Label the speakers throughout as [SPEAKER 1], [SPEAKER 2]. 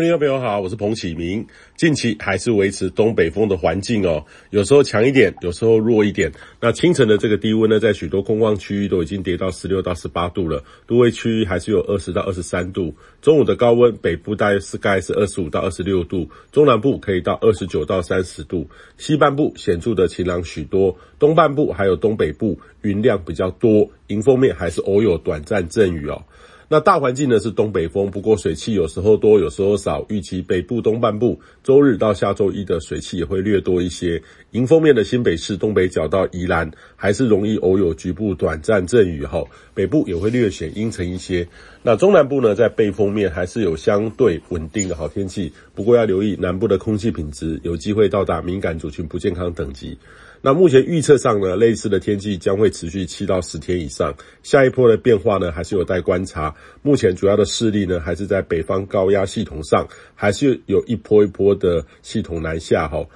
[SPEAKER 1] 各位朋友好，我是彭启明。近期还是维持东北风的环境哦，有时候强一点，有时候弱一点。那清晨的这个低温呢，在许多空旷区域都已经跌到十六到十八度了，都会区域还是有二十到二十三度。中午的高温，北部大约是概是二十五到二十六度，中南部可以到二十九到三十度，西半部显著的晴朗许多，东半部还有东北部云量比较多，迎风面还是偶有短暂阵雨哦。那大环境呢是东北风，不过水汽有时候多，有时候少。预期北部东半部周日到下周一的水汽也会略多一些。迎风面的新北市东北角到宜兰还是容易偶有局部短暂阵雨后，北部也会略显阴沉一些。那中南部呢，在背风面还是有相对稳定的好天气，不过要留意南部的空气品质有机会到达敏感族群不健康等级。那目前预测上呢，类似的天气将会持续七到十天以上。下一波的变化呢，还是有待观察。目前主要的势力呢，还是在北方高压系统上，还是有一波一波的系统南下哈。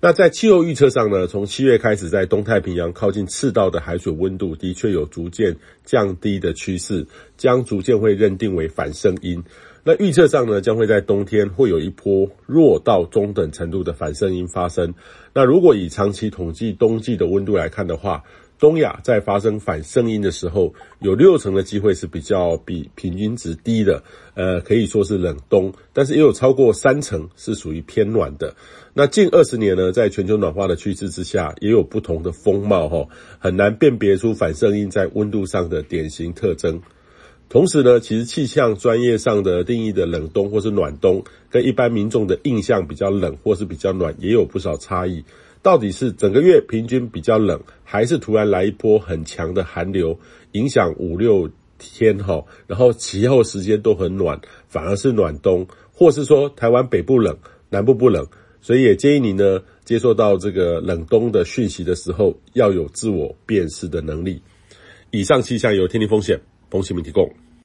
[SPEAKER 1] 那在气候预测上呢，从七月开始，在东太平洋靠近赤道的海水温度的确有逐渐降低的趋势，将逐渐会认定为反圣婴。那预测上呢，将会在冬天会有一波弱到中等程度的反圣婴发生。那如果以长期统计冬季的温度来看的话，东亚在发生反圣婴的时候，有六成的机会是比较比平均值低的，呃，可以说是冷冬。但是也有超过三成是属于偏暖的。那近二十年呢，在全球暖化的趋势之下，也有不同的风貌齁，很难辨别出反圣婴在温度上的典型特征。同时呢，其实气象专业上的定义的冷冬或是暖冬，跟一般民众的印象比较冷或是比较暖，也有不少差异。到底是整个月平均比较冷，还是突然来一波很强的寒流，影响五六天哈，然后其后时间都很暖，反而是暖冬，或是说台湾北部冷，南部不冷，所以也建议你呢，接受到这个冷冬的讯息的时候，要有自我辨识的能力。以上气象由天气风险洪市民提供。